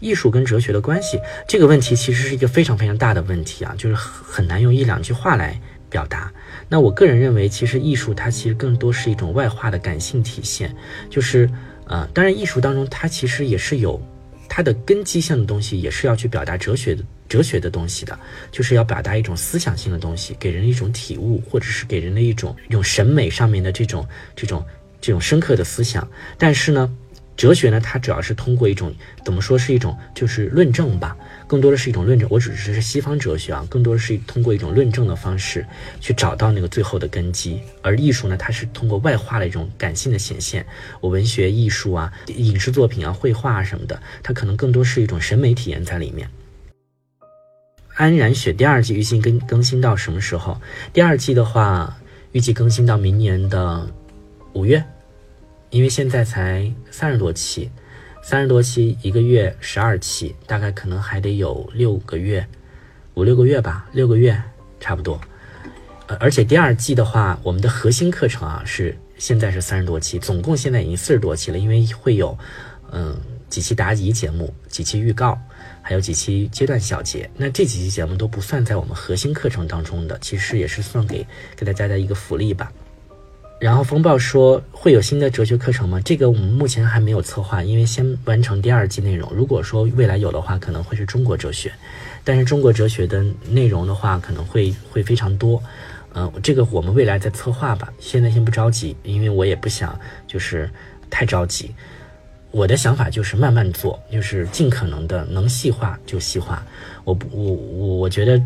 艺术跟哲学的关系这个问题，其实是一个非常非常大的问题啊，就是很难用一两句话来表达。那我个人认为，其实艺术它其实更多是一种外化的感性体现，就是呃，当然艺术当中它其实也是有它的根基性的东西，也是要去表达哲学的哲学的东西的，就是要表达一种思想性的东西，给人一种体悟，或者是给人的一种一种审美上面的这种这种这种深刻的思想。但是呢。哲学呢，它主要是通过一种怎么说是一种就是论证吧，更多的是一种论证。我只是是西方哲学啊，更多的是通过一种论证的方式去找到那个最后的根基。而艺术呢，它是通过外化的一种感性的显现。我文学艺术啊、影视作品啊、绘画啊什么的，它可能更多是一种审美体验在里面。安然雪第二季预计更更新到什么时候？第二季的话，预计更新到明年的五月。因为现在才三十多期，三十多期一个月十二期，大概可能还得有六个月，五六个月吧，六个月差不多。呃，而且第二季的话，我们的核心课程啊是现在是三十多期，总共现在已经四十多期了。因为会有嗯几期答疑节目，几期预告，还有几期阶段小节。那这几期节目都不算在我们核心课程当中的，其实也是算给给大家的一个福利吧。然后风暴说会有新的哲学课程吗？这个我们目前还没有策划，因为先完成第二季内容。如果说未来有的话，可能会是中国哲学，但是中国哲学的内容的话，可能会会非常多。嗯，这个我们未来再策划吧，现在先不着急，因为我也不想就是太着急。我的想法就是慢慢做，就是尽可能的能细化就细化。我不，我我我觉得。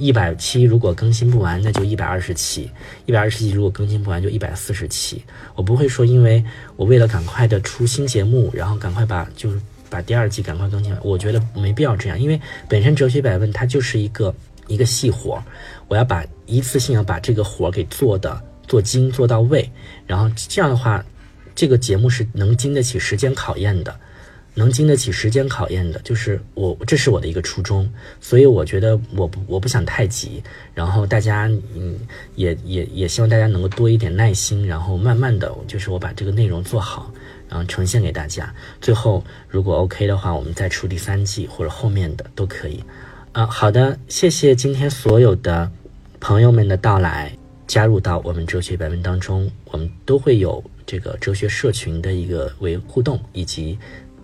一百期如果更新不完，那就一百二十期；一百二十期如果更新不完，就一百四十期。我不会说，因为我为了赶快的出新节目，然后赶快把就是把第二季赶快更新完。我觉得没必要这样，因为本身哲学百问它就是一个一个细活，我要把一次性要把这个活给做的做精做到位，然后这样的话，这个节目是能经得起时间考验的。能经得起时间考验的，就是我，这是我的一个初衷，所以我觉得我不我不想太急，然后大家嗯也也也希望大家能够多一点耐心，然后慢慢的就是我把这个内容做好，然后呈现给大家，最后如果 OK 的话，我们再出第三季或者后面的都可以。啊，好的，谢谢今天所有的朋友们的到来，加入到我们哲学百问当中，我们都会有这个哲学社群的一个为互动以及。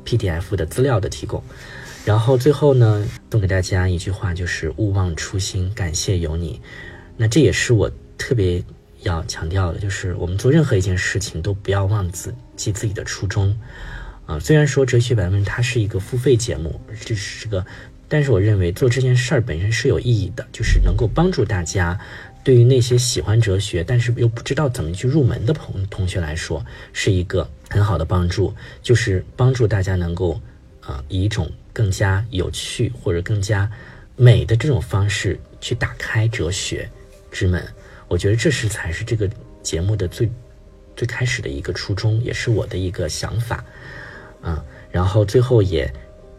PDF 的资料的提供，然后最后呢，送给大家一句话，就是勿忘初心，感谢有你。那这也是我特别要强调的，就是我们做任何一件事情都不要忘自记自己的初衷。啊，虽然说哲学百问它是一个付费节目，这是个，但是我认为做这件事儿本身是有意义的，就是能够帮助大家。对于那些喜欢哲学但是又不知道怎么去入门的朋同学来说，是一个很好的帮助，就是帮助大家能够，啊，以一种更加有趣或者更加美的这种方式去打开哲学之门。我觉得这是才是这个节目的最最开始的一个初衷，也是我的一个想法，嗯，然后最后也。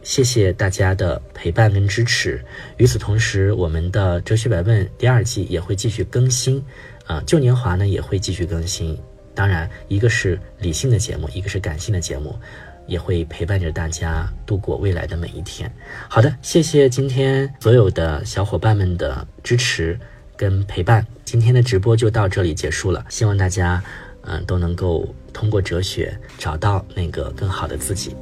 谢谢大家的陪伴跟支持。与此同时，我们的《哲学百问》第二季也会继续更新，啊，旧年华呢也会继续更新。当然，一个是理性的节目，一个是感性的节目，也会陪伴着大家度过未来的每一天。好的，谢谢今天所有的小伙伴们的支持跟陪伴。今天的直播就到这里结束了，希望大家，嗯，都能够通过哲学找到那个更好的自己。